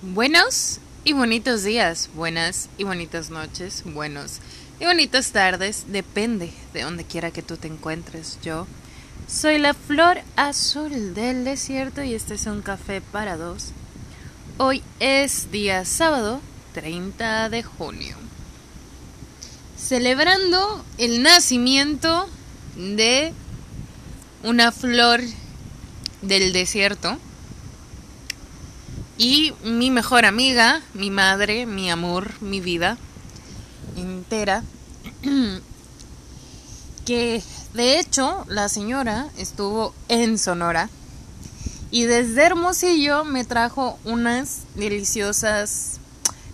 Buenos y bonitos días, buenas y bonitas noches, buenos y bonitas tardes, depende de donde quiera que tú te encuentres. Yo soy la flor azul del desierto y este es un café para dos. Hoy es día sábado 30 de junio. Celebrando el nacimiento de una flor del desierto y mi mejor amiga, mi madre, mi amor, mi vida entera, que de hecho la señora estuvo en Sonora y desde Hermosillo me trajo unas deliciosas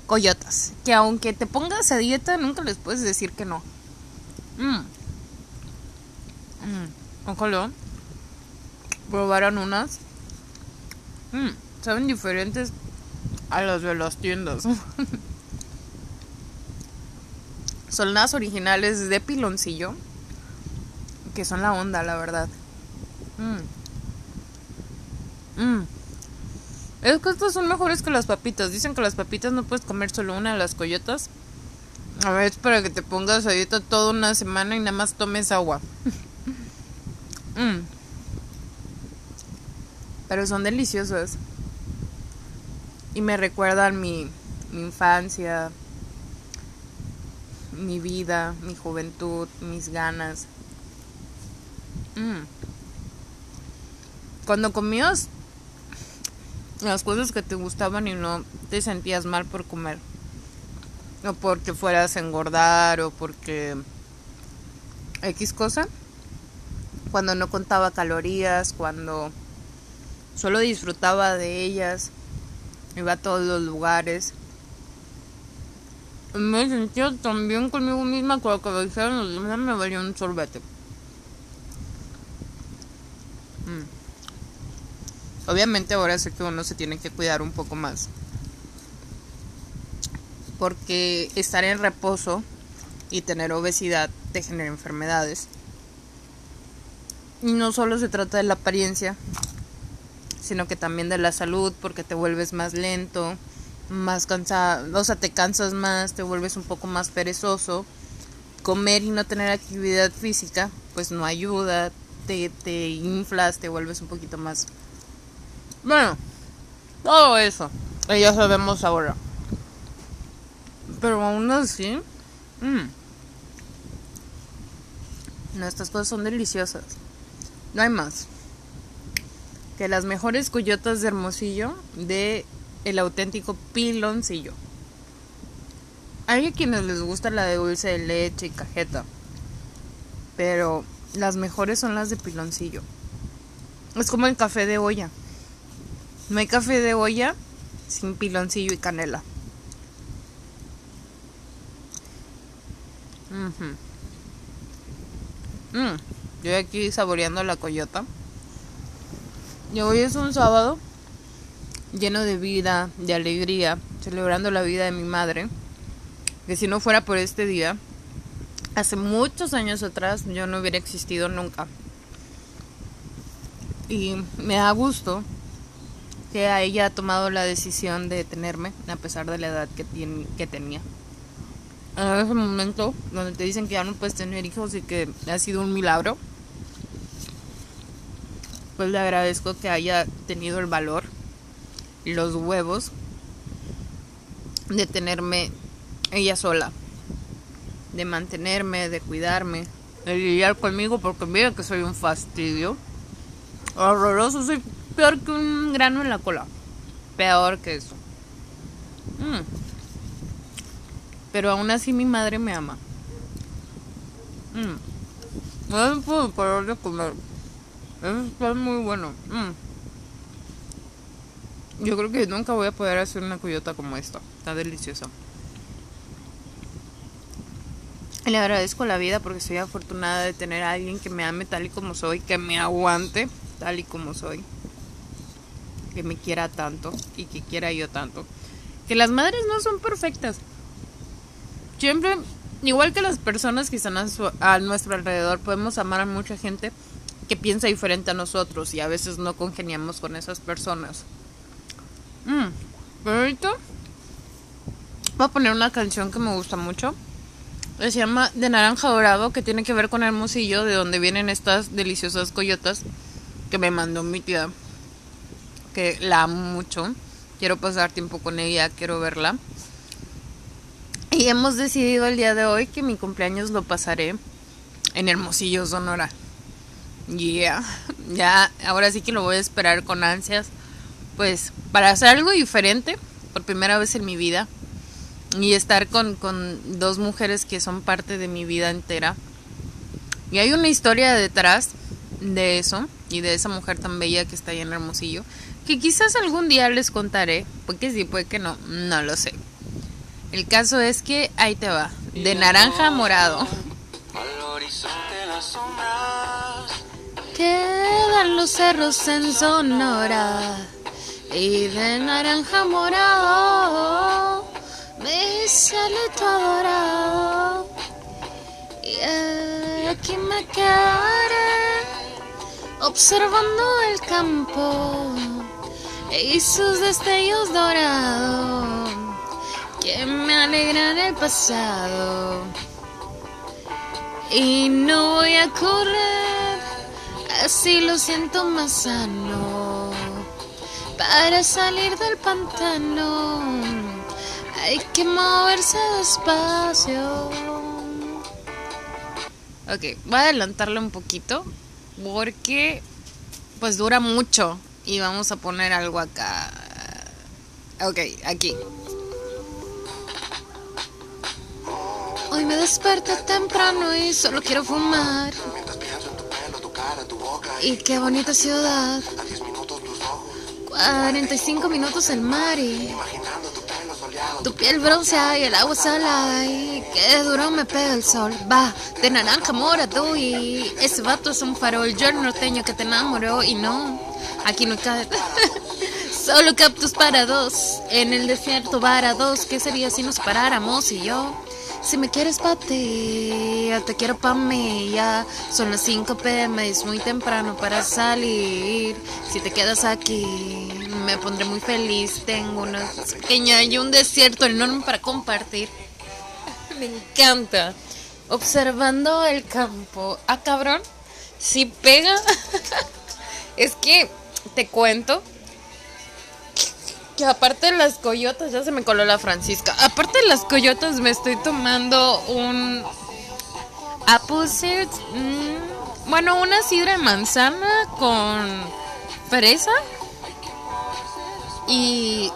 coyotas, que aunque te pongas a dieta nunca les puedes decir que no. Mmm. Ojalá probaron unas. Mmm saben diferentes a las de las tiendas. son las originales de piloncillo, que son la onda, la verdad. Mm. Mm. Es que estas son mejores que las papitas. Dicen que las papitas no puedes comer solo una de las coyotas. A ver, es para que te pongas ahorita toda una semana y nada más tomes agua. mm. Pero son deliciosas y me recuerdan mi, infancia, mi vida, mi juventud, mis ganas. Mm. Cuando comías las cosas que te gustaban y no te sentías mal por comer. O porque fueras a engordar o porque X cosa. Cuando no contaba calorías, cuando solo disfrutaba de ellas iba a todos los lugares. Me sentía tan bien conmigo misma cuando que me dijeron los demás me valía un sorbete. Mm. Obviamente ahora sé que uno se tiene que cuidar un poco más. Porque estar en reposo y tener obesidad te genera enfermedades. Y no solo se trata de la apariencia, sino que también de la salud porque te vuelves más lento, más cansado, o sea, te cansas más, te vuelves un poco más perezoso. Comer y no tener actividad física, pues no ayuda, te, te inflas, te vuelves un poquito más... Bueno, todo eso, ya sabemos ahora. Pero aún así... Mmm, no, estas cosas son deliciosas. No hay más las mejores coyotas de Hermosillo de el auténtico piloncillo. Hay a quienes les gusta la de dulce de leche y cajeta, pero las mejores son las de piloncillo. Es como el café de olla. No hay café de olla sin piloncillo y canela. Mm, yo aquí saboreando la coyota. Hoy es un sábado lleno de vida, de alegría, celebrando la vida de mi madre. Que si no fuera por este día, hace muchos años atrás yo no hubiera existido nunca. Y me da gusto que ella ha tomado la decisión de tenerme, a pesar de la edad que, que tenía. En ese momento donde te dicen que ya no puedes tener hijos y que ha sido un milagro pues le agradezco que haya tenido el valor y los huevos de tenerme ella sola, de mantenerme, de cuidarme, de lidiar conmigo porque mira que soy un fastidio. Horroroso, soy peor que un grano en la cola. Peor que eso. Mm. Pero aún así mi madre me ama. Mm. No puedo parar de comer. Está muy bueno. Mm. Yo creo que nunca voy a poder hacer una cuyota como esta. Está deliciosa. Le agradezco la vida porque soy afortunada de tener a alguien que me ame tal y como soy, que me aguante tal y como soy, que me quiera tanto y que quiera yo tanto. Que las madres no son perfectas. Siempre, igual que las personas que están a, a nuestro alrededor, podemos amar a mucha gente que piensa diferente a nosotros y a veces no congeniamos con esas personas. Mm. Pero ahorita voy a poner una canción que me gusta mucho. Se llama De Naranja Dorado, que tiene que ver con Hermosillo, de donde vienen estas deliciosas coyotas que me mandó mi tía. Que la amo mucho. Quiero pasar tiempo con ella, quiero verla. Y hemos decidido el día de hoy que mi cumpleaños lo pasaré en Hermosillo, Sonora. Yeah. Ya, ahora sí que lo voy a esperar con ansias. Pues para hacer algo diferente, por primera vez en mi vida. Y estar con, con dos mujeres que son parte de mi vida entera. Y hay una historia detrás de eso y de esa mujer tan bella que está ahí en Hermosillo. Que quizás algún día les contaré. Porque sí, puede que no. No lo sé. El caso es que ahí te va. De naranja a morado. Quedan los cerros en Sonora y de naranja morado me sale tu adorado. Y aquí me quedaré observando el campo y sus destellos dorados que me alegran el pasado. Y no voy a correr, así lo siento más sano. Para salir del pantano hay que moverse despacio. Ok, voy a adelantarlo un poquito porque pues dura mucho y vamos a poner algo acá. Ok, aquí. Hoy me desperté temprano y solo quiero fumar. Y qué bonita ciudad. 45 minutos el mar y tu piel bronceada y el agua salada y qué duro me pega el sol. Va, de naranja morado y ese vato es un farol. Yo el norteño que te enamoró y no, aquí no cae. Solo captos para dos, en el desierto dos ¿Qué sería si nos paráramos y yo? Si me quieres pa' ti, te quiero pa' mí, ya son las 5 pm, es muy temprano para salir. Si te quedas aquí, me pondré muy feliz. Tengo una pequeña y un desierto enorme para compartir. me encanta. Observando el campo. Ah, cabrón. Si pega. es que te cuento que aparte de las coyotas, ya se me coló la Francisca. Aparte de las coyotas, me estoy tomando un apple cider. Mm, bueno, una sidra de manzana con fresa. Y.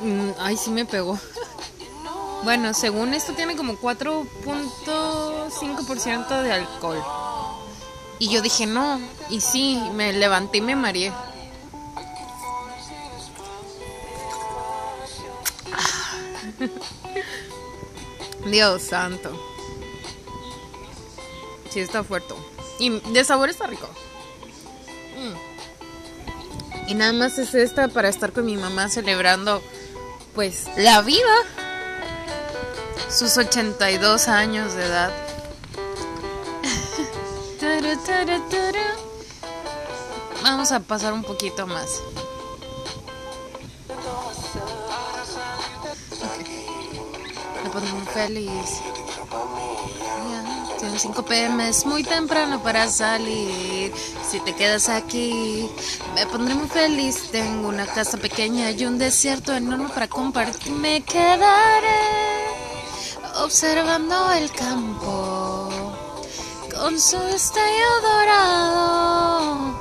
Mm, ay, sí me pegó. bueno, según esto tiene como 4.5% de alcohol. Y yo dije, no. Y sí, me levanté y me mareé. Dios santo. Sí, está fuerte. Y de sabor está rico. Mm. Y nada más es esta para estar con mi mamá celebrando, pues, la vida. Sus 82 años de edad. Vamos a pasar un poquito más. Feliz. tiene 5 pm, es muy temprano para salir. Si te quedas aquí, me pondré muy feliz. Tengo una casa pequeña y un desierto enorme para compartir. Me quedaré observando el campo con su destello dorado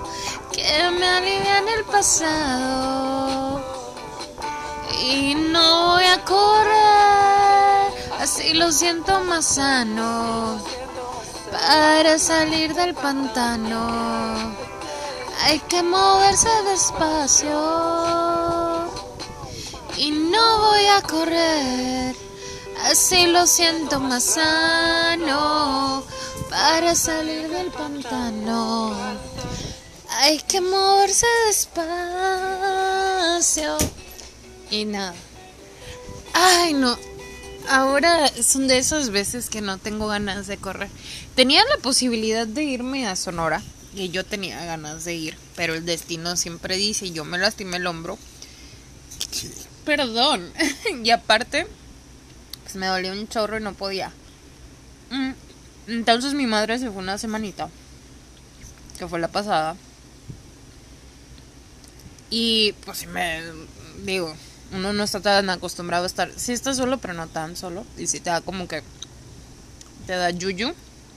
que me alivia en el pasado. Y no voy a correr Así lo siento más sano para salir del pantano. Hay que moverse despacio y no voy a correr. Así lo siento más sano para salir del pantano. Hay que moverse despacio y nada. Ay, no, ahora son de esas veces que no tengo ganas de correr. Tenía la posibilidad de irme a Sonora y yo tenía ganas de ir, pero el destino siempre dice, yo me lastimé el hombro. perdón. y aparte, pues me dolía un chorro y no podía. Mm, entonces mi madre se fue una semanita, que fue la pasada. Y pues me digo, uno no está tan acostumbrado a estar, sí está solo, pero no tan solo. Y si te da como que, te da yuyu,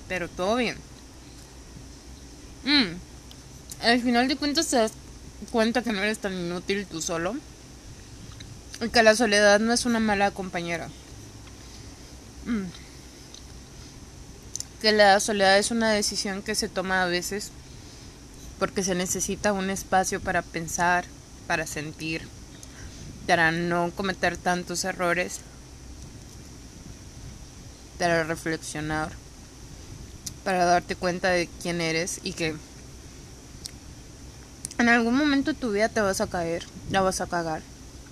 pero todo bien. Mm. Al final de cuentas te das cuenta que no eres tan inútil tú solo. Y que la soledad no es una mala compañera. Mm. Que la soledad es una decisión que se toma a veces porque se necesita un espacio para pensar, para sentir, para no cometer tantos errores, para reflexionar, para darte cuenta de quién eres y que en algún momento de tu vida te vas a caer, la vas a cagar.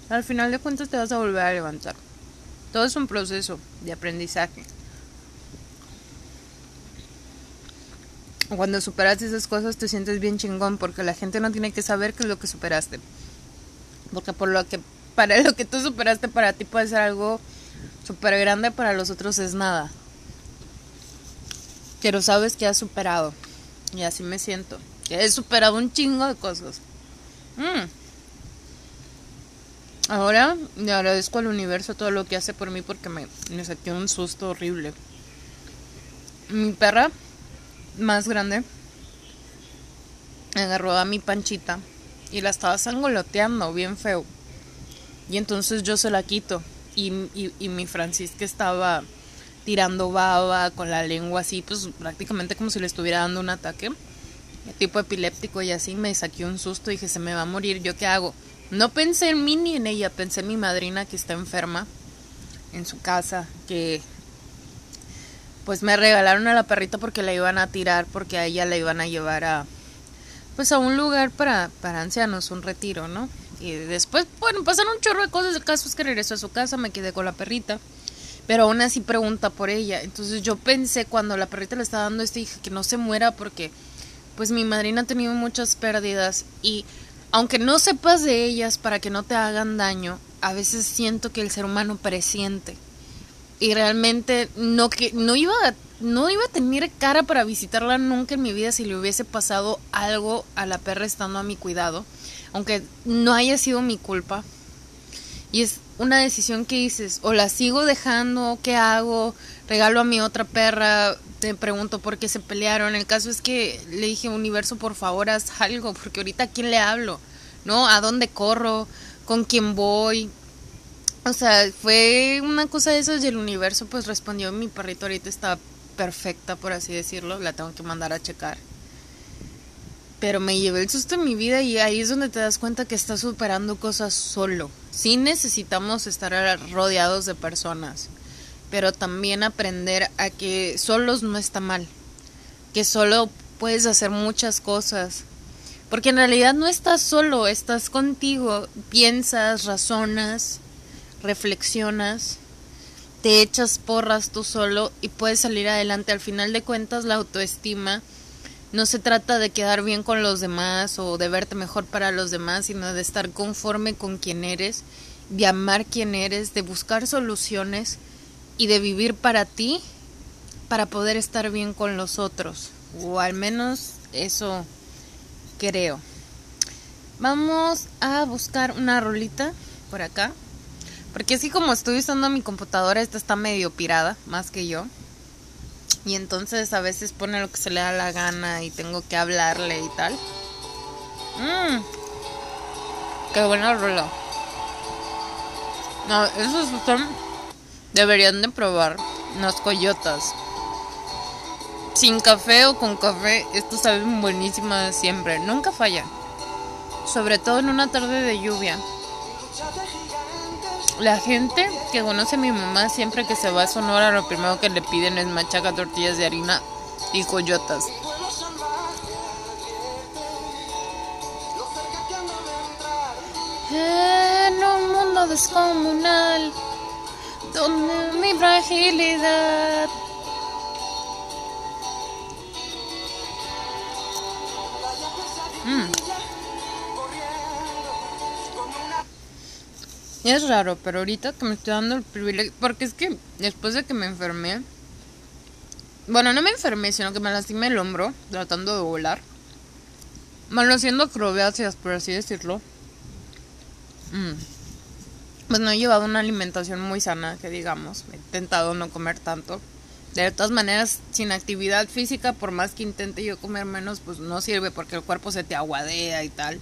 Al final de cuentas te vas a volver a levantar. Todo es un proceso de aprendizaje. Cuando superas esas cosas te sientes bien chingón porque la gente no tiene que saber qué es lo que superaste. Porque por lo que para lo que tú superaste para ti puede ser algo súper grande, para los otros es nada. Pero sabes que has superado. Y así me siento. Que he superado un chingo de cosas. Mm. Ahora le agradezco al universo todo lo que hace por mí porque me, me saqué un susto horrible. Mi perra más grande agarró a mi panchita y la estaba sangoloteando bien feo. Y entonces yo se la quito. Y, y, mi Francisca estaba tirando baba con la lengua así, pues prácticamente como si le estuviera dando un ataque. Tipo epiléptico y así me saqué un susto y dije, se me va a morir, ¿yo qué hago? No pensé en mí ni en ella, pensé en mi madrina que está enferma en su casa, que pues me regalaron a la perrita porque la iban a tirar, porque a ella la iban a llevar a pues a un lugar para, para ancianos, un retiro, ¿no? Y después, pasaron un chorro de cosas. El caso es que regresó a su casa, me quedé con la perrita. Pero aún así pregunta por ella. Entonces yo pensé cuando la perrita le estaba dando este, dije que no se muera porque pues mi madrina ha tenido muchas pérdidas y aunque no sepas de ellas para que no te hagan daño, a veces siento que el ser humano presiente y realmente no que no iba a, no iba a tener cara para visitarla nunca en mi vida si le hubiese pasado algo a la perra estando a mi cuidado, aunque no haya sido mi culpa. Y es una decisión que dices, o la sigo dejando, ¿qué hago? Regalo a mi otra perra, te pregunto por qué se pelearon. El caso es que le dije, universo, por favor, haz algo, porque ahorita a quién le hablo, ¿no? ¿A dónde corro? ¿Con quién voy? O sea, fue una cosa de eso y el universo pues respondió, mi perrito ahorita está perfecta, por así decirlo, la tengo que mandar a checar. Pero me llevé el susto en mi vida y ahí es donde te das cuenta que estás superando cosas solo. Sí necesitamos estar rodeados de personas, pero también aprender a que solos no está mal, que solo puedes hacer muchas cosas. Porque en realidad no estás solo, estás contigo, piensas, razonas, reflexionas, te echas porras tú solo y puedes salir adelante. Al final de cuentas, la autoestima no se trata de quedar bien con los demás o de verte mejor para los demás, sino de estar conforme con quien eres, de amar quien eres, de buscar soluciones y de vivir para ti para poder estar bien con los otros. O al menos eso creo. Vamos a buscar una rolita por acá. Porque así como estoy usando mi computadora, esta está medio pirada, más que yo. Y entonces a veces pone lo que se le da la gana y tengo que hablarle y tal. Mmm. Qué buena rola. No, esos son... Deberían de probar unas coyotas. Sin café o con café, estos saben buenísimas siempre. Nunca fallan. Sobre todo en una tarde de lluvia. La gente que conoce a mi mamá siempre que se va a Sonora lo primero que le piden es machaca, tortillas de harina y coyotas. En un mundo descomunal donde mi fragilidad Es raro, pero ahorita que me estoy dando el privilegio. Porque es que después de que me enfermé. Bueno, no me enfermé, sino que me lastimé el hombro tratando de volar. Bueno, haciendo acrobacias, por así decirlo. Mm. Pues no he llevado una alimentación muy sana, que digamos. He intentado no comer tanto. De todas maneras, sin actividad física, por más que intente yo comer menos, pues no sirve porque el cuerpo se te aguadea y tal.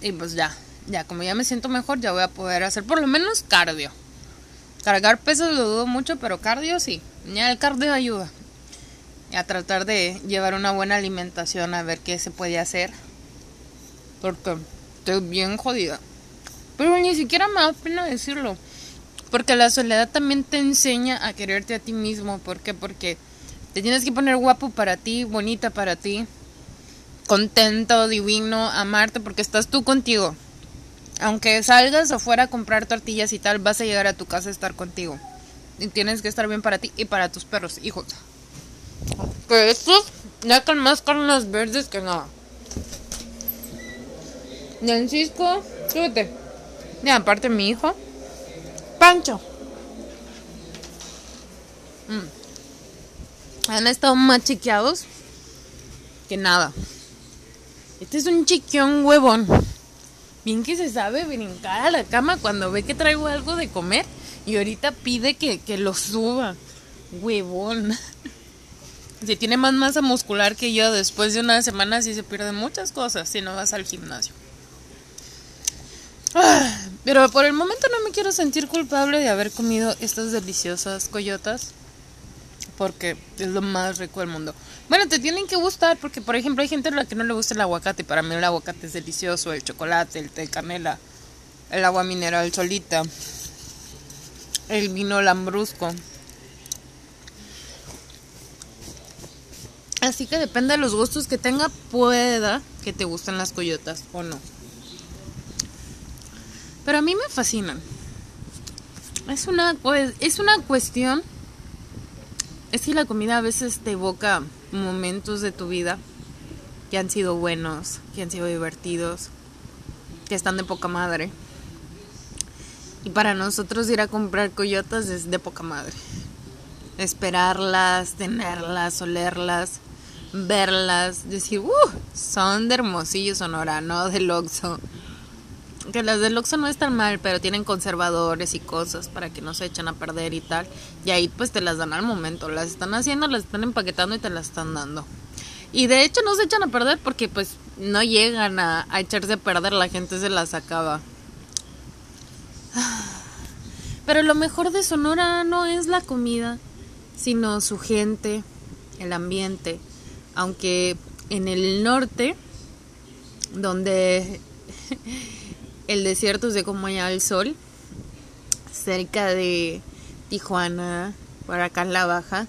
Y pues ya, ya, como ya me siento mejor, ya voy a poder hacer por lo menos cardio. Cargar pesos lo dudo mucho, pero cardio sí. Ya el cardio ayuda. A tratar de llevar una buena alimentación, a ver qué se puede hacer. Porque estoy bien jodida. Pero ni siquiera me da pena decirlo. Porque la soledad también te enseña a quererte a ti mismo. ¿Por qué? Porque te tienes que poner guapo para ti, bonita para ti, contento, divino, amarte, porque estás tú contigo. Aunque salgas afuera a comprar tortillas y tal, vas a llegar a tu casa a estar contigo. Y tienes que estar bien para ti y para tus perros, hijos. Que estos ya con más carnes verdes que nada. Francisco, súbete. Y aparte mi hijo. Pancho. Mm. Han estado más chiqueados que nada. Este es un chiquión huevón. Bien que se sabe brincar a la cama cuando ve que traigo algo de comer. Y ahorita pide que, que lo suba. Huevón. Si tiene más masa muscular que yo, después de una semana sí se pierden muchas cosas si no vas al gimnasio. Ah, pero por el momento no me quiero sentir culpable de haber comido estas deliciosas coyotas. Porque es lo más rico del mundo. Bueno, te tienen que gustar porque, por ejemplo, hay gente a la que no le gusta el aguacate. Para mí el aguacate es delicioso, el chocolate, el té canela, el agua mineral solita, el vino lambrusco. Así que depende de los gustos que tenga, pueda que te gusten las coyotas o no. Pero a mí me fascinan. Es una, es una cuestión. Es que la comida a veces te evoca momentos de tu vida que han sido buenos, que han sido divertidos, que están de poca madre. Y para nosotros ir a comprar coyotas es de poca madre. Esperarlas, tenerlas, olerlas, verlas, decir, uh, son de Hermosillo, Sonora, no del Oxxo. Que las del Oxxo no están mal, pero tienen conservadores y cosas para que no se echen a perder y tal. Y ahí pues te las dan al momento. Las están haciendo, las están empaquetando y te las están dando. Y de hecho no se echan a perder porque pues no llegan a, a echarse a perder, la gente se las acaba. Pero lo mejor de Sonora no es la comida, sino su gente, el ambiente. Aunque en el norte, donde el desierto es de como allá el sol, cerca de Tijuana, por acá en la baja,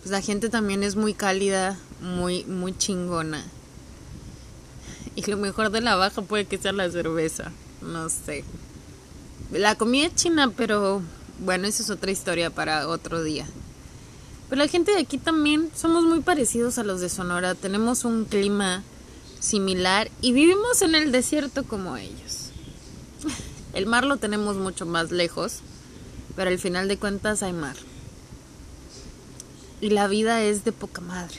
pues la gente también es muy cálida, muy, muy chingona. Y lo mejor de la baja puede que sea la cerveza, no sé. La comida es china, pero bueno, esa es otra historia para otro día. Pero la gente de aquí también somos muy parecidos a los de Sonora, tenemos un clima similar y vivimos en el desierto como ellos. El mar lo tenemos mucho más lejos, pero al final de cuentas hay mar. Y la vida es de poca madre.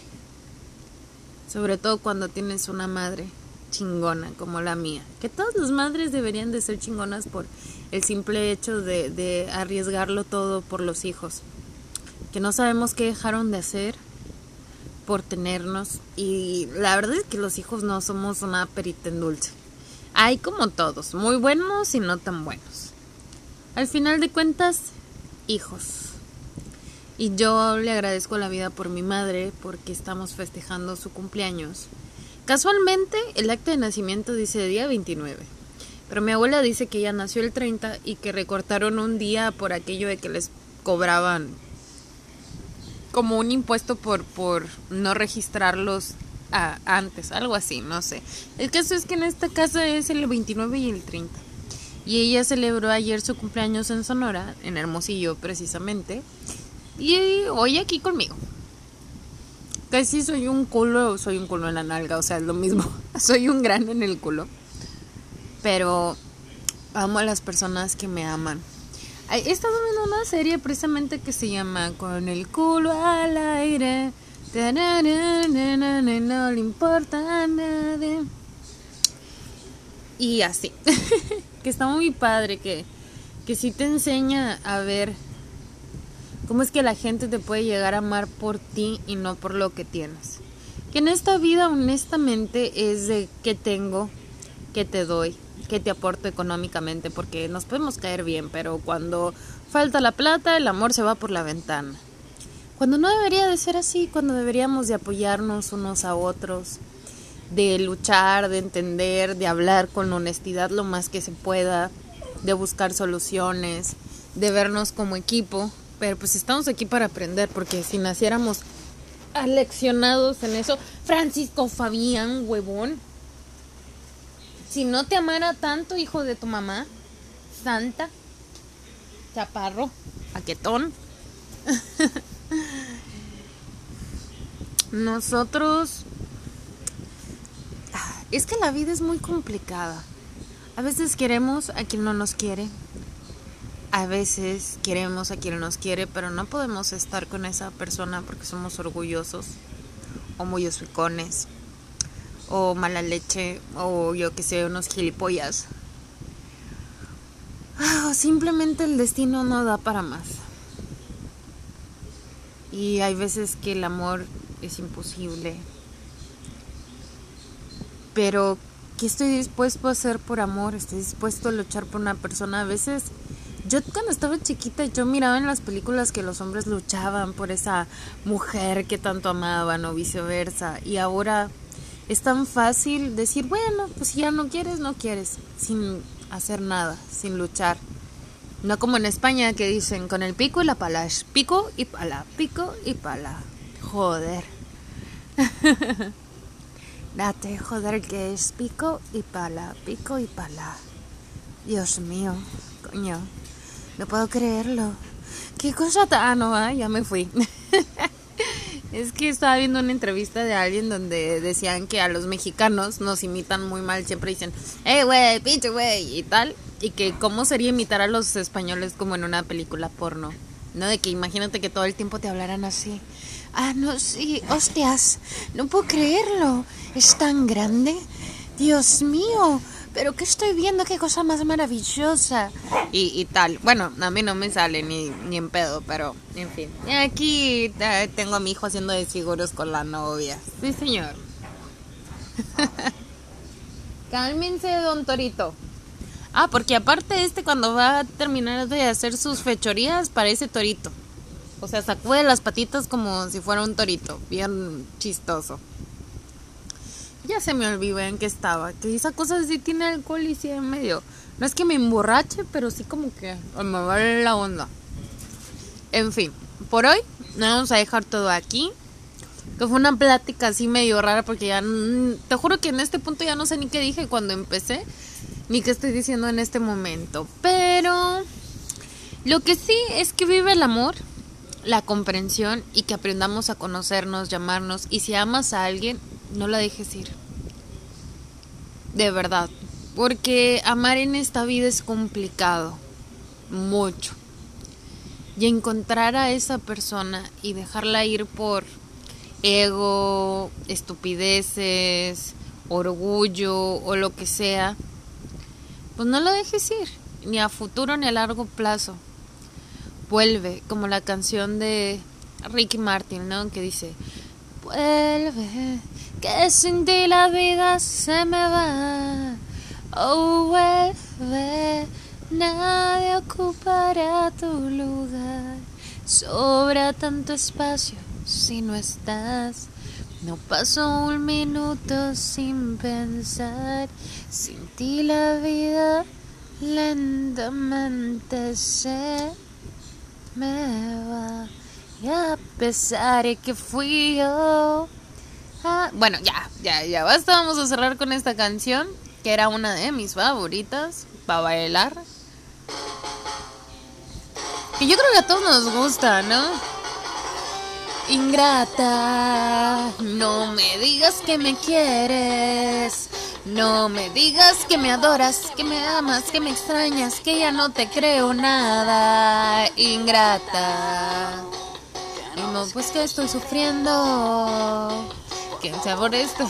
Sobre todo cuando tienes una madre chingona como la mía. Que todas las madres deberían de ser chingonas por el simple hecho de, de arriesgarlo todo por los hijos. Que no sabemos qué dejaron de hacer por tenernos. Y la verdad es que los hijos no somos una perita en dulce. Hay como todos, muy buenos y no tan buenos. Al final de cuentas, hijos. Y yo le agradezco la vida por mi madre porque estamos festejando su cumpleaños. Casualmente, el acta de nacimiento dice día 29. Pero mi abuela dice que ella nació el 30 y que recortaron un día por aquello de que les cobraban como un impuesto por, por no registrarlos antes, algo así, no sé. El caso es que en esta casa es el 29 y el 30. Y ella celebró ayer su cumpleaños en Sonora, en Hermosillo precisamente. Y hoy aquí conmigo. Casi soy un culo, soy un culo en la nalga, o sea, es lo mismo. soy un grano en el culo. Pero amo a las personas que me aman. He estado viendo una serie precisamente que se llama Con el culo al aire. No le importa a nadie. Y así. que está muy padre, que, que sí te enseña a ver cómo es que la gente te puede llegar a amar por ti y no por lo que tienes. Que en esta vida honestamente es de qué tengo, qué te doy, qué te aporto económicamente, porque nos podemos caer bien, pero cuando falta la plata, el amor se va por la ventana. Cuando no debería de ser así, cuando deberíamos de apoyarnos unos a otros, de luchar, de entender, de hablar con honestidad lo más que se pueda, de buscar soluciones, de vernos como equipo. Pero pues estamos aquí para aprender, porque si naciéramos aleccionados en eso, Francisco Fabián, huevón, si no te amara tanto, hijo de tu mamá, santa, chaparro, paquetón. Nosotros es que la vida es muy complicada. A veces queremos a quien no nos quiere. A veces queremos a quien nos quiere, pero no podemos estar con esa persona porque somos orgullosos o muy hocicones o mala leche o yo que sé, unos gilipollas. Ah, simplemente el destino no da para más. Y hay veces que el amor es imposible pero ¿qué estoy dispuesto a hacer por amor? Estoy dispuesto a luchar por una persona. A veces, yo cuando estaba chiquita, yo miraba en las películas que los hombres luchaban por esa mujer que tanto amaban o viceversa. Y ahora es tan fácil decir, bueno, pues si ya no quieres, no quieres, sin hacer nada, sin luchar. No como en España que dicen con el pico y la pala, pico y pala, pico y pala. Joder. Date, joder, que es pico y pala, pico y pala. Dios mío, coño, no puedo creerlo. Qué cosa tan... Ah, no, ah, ya me fui. es que estaba viendo una entrevista de alguien donde decían que a los mexicanos nos imitan muy mal. Siempre dicen, hey, güey, pinche güey, y tal. Y que cómo sería imitar a los españoles como en una película porno. ¿No? De que imagínate que todo el tiempo te hablaran así. Ah, no, sí, hostias, no puedo creerlo. Es tan grande. Dios mío, pero ¿qué estoy viendo? Qué cosa más maravillosa. Y, y tal. Bueno, a mí no me sale ni, ni en pedo, pero en fin. Aquí eh, tengo a mi hijo haciendo de con la novia. Sí, señor. Cálmense, don Torito. Ah, porque aparte este cuando va a terminar de hacer sus fechorías parece torito. O sea, sacude las patitas como si fuera un torito. Bien chistoso. Ya se me olvidó en qué estaba. Que esa cosa sí tiene alcohol y sí en medio. No es que me emborrache, pero sí como que me vale la onda. En fin, por hoy vamos a dejar todo aquí. Que fue una plática así medio rara porque ya... Te juro que en este punto ya no sé ni qué dije cuando empecé. Ni qué estoy diciendo en este momento. Pero... Lo que sí es que vive el amor la comprensión y que aprendamos a conocernos, llamarnos y si amas a alguien, no la dejes ir. De verdad, porque amar en esta vida es complicado, mucho. Y encontrar a esa persona y dejarla ir por ego, estupideces, orgullo o lo que sea, pues no la dejes ir, ni a futuro ni a largo plazo vuelve, como la canción de Ricky Martin, ¿no? Que dice, vuelve, que sin ti la vida se me va. Oh, vuelve, nadie ocupará tu lugar. Sobra tanto espacio si no estás. No paso un minuto sin pensar. Sin ti la vida lentamente se me va. Y a pesar de que fui yo. Ah, bueno, ya, ya, ya basta. Vamos a cerrar con esta canción, que era una de mis favoritas para bailar. Y yo creo que a todos nos gusta, ¿no? Ingrata, no me digas que me quieres. No me digas que me adoras, que me amas, que me extrañas, que ya no te creo nada, ingrata. No, pues que estoy sufriendo. Sabor esto.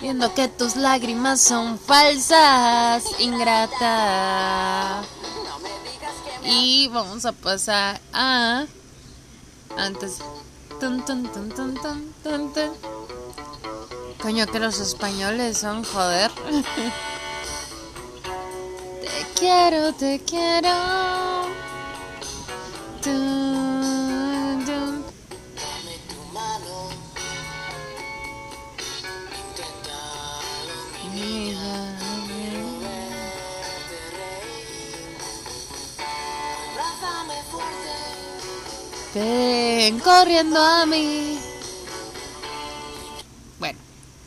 Viendo que tus lágrimas son falsas, ingrata. Y vamos a pasar a. Antes. Coño, que los españoles son joder. te quiero, te quiero. Ven corriendo a mí. Bueno,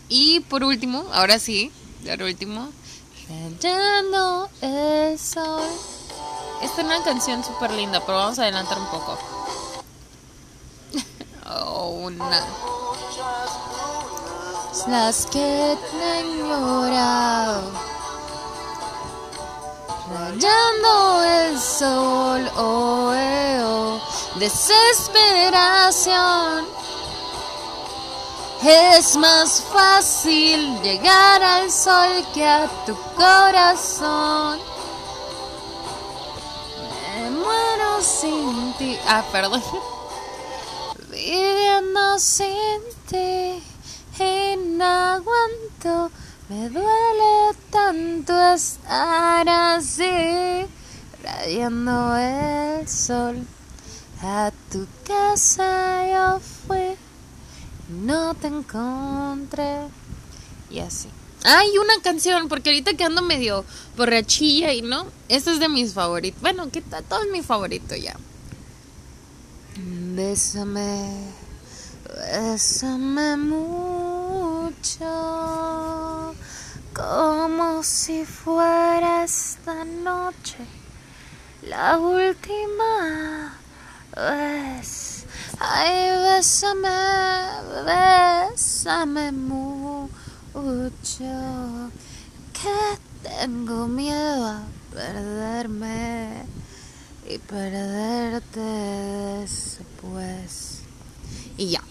y por último, ahora sí, por último, Rayando el sol. Esta es una canción súper linda, pero vamos a adelantar un poco. oh, una. Las que te llorado. Rayando el sol, oh, eh, oh, desesperación. Es más fácil llegar al sol que a tu corazón. Me muero sin ti. Ah, perdón. Viviendo sin ti y no aguanto. Me duele tanto estar así, radiando el sol. A tu casa yo fui, no te encontré. Y así. Hay una canción, porque ahorita que ando medio borrachilla y no, esta es de mis favoritos. Bueno, que todo es mi favorito ya. Bésame, bésame mucho, como si fuera esta noche la última vez. Ay, bésame, bésame mucho, que tengo miedo a perderme y perderte después. Y ya.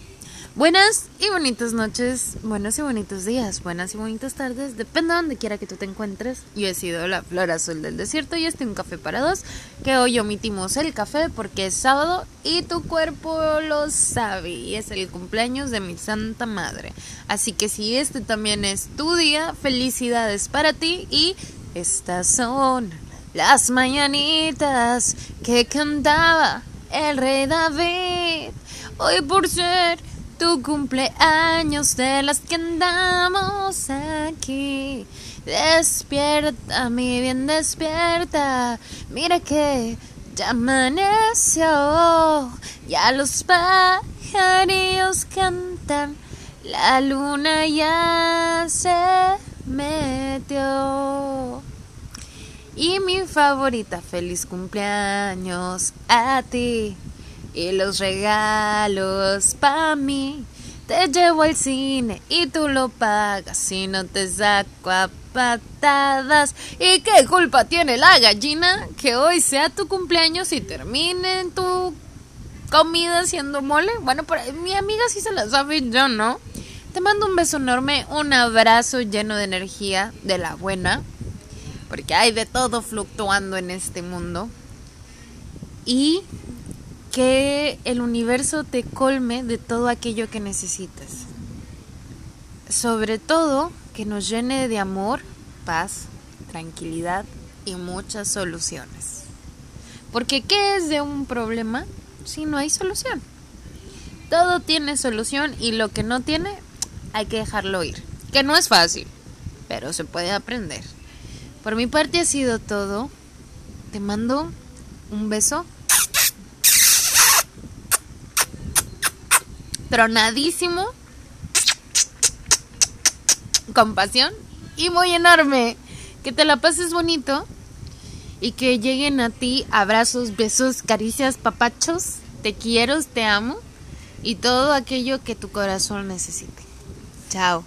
Buenas y bonitas noches, buenos y bonitos días, buenas y bonitas tardes, depende de donde quiera que tú te encuentres. Yo he sido la flor azul del desierto y este es un café para dos, que hoy omitimos el café porque es sábado y tu cuerpo lo sabe y es el cumpleaños de mi santa madre. Así que si este también es tu día, felicidades para ti y estas son las mañanitas que cantaba el rey David. Hoy por ser tu cumpleaños de las que andamos aquí. Despierta, mi bien, despierta. Mira que ya amaneció. Ya los pajarillos cantan. La luna ya se metió. Y mi favorita, feliz cumpleaños a ti y los regalos pa' mí. Te llevo al cine y tú lo pagas si no te saco a patadas. ¿Y qué culpa tiene la gallina que hoy sea tu cumpleaños y termine tu comida siendo mole? Bueno, por mi amiga sí se la sabe, yo no. Te mando un beso enorme, un abrazo lleno de energía, de la buena, porque hay de todo fluctuando en este mundo. Y que el universo te colme de todo aquello que necesitas. Sobre todo que nos llene de amor, paz, tranquilidad y muchas soluciones. Porque ¿qué es de un problema si no hay solución? Todo tiene solución y lo que no tiene hay que dejarlo ir. Que no es fácil, pero se puede aprender. Por mi parte ha sido todo. Te mando un beso tronadísimo, con pasión y muy enorme. Que te la pases bonito y que lleguen a ti abrazos, besos, caricias, papachos, te quiero, te amo y todo aquello que tu corazón necesite. Chao.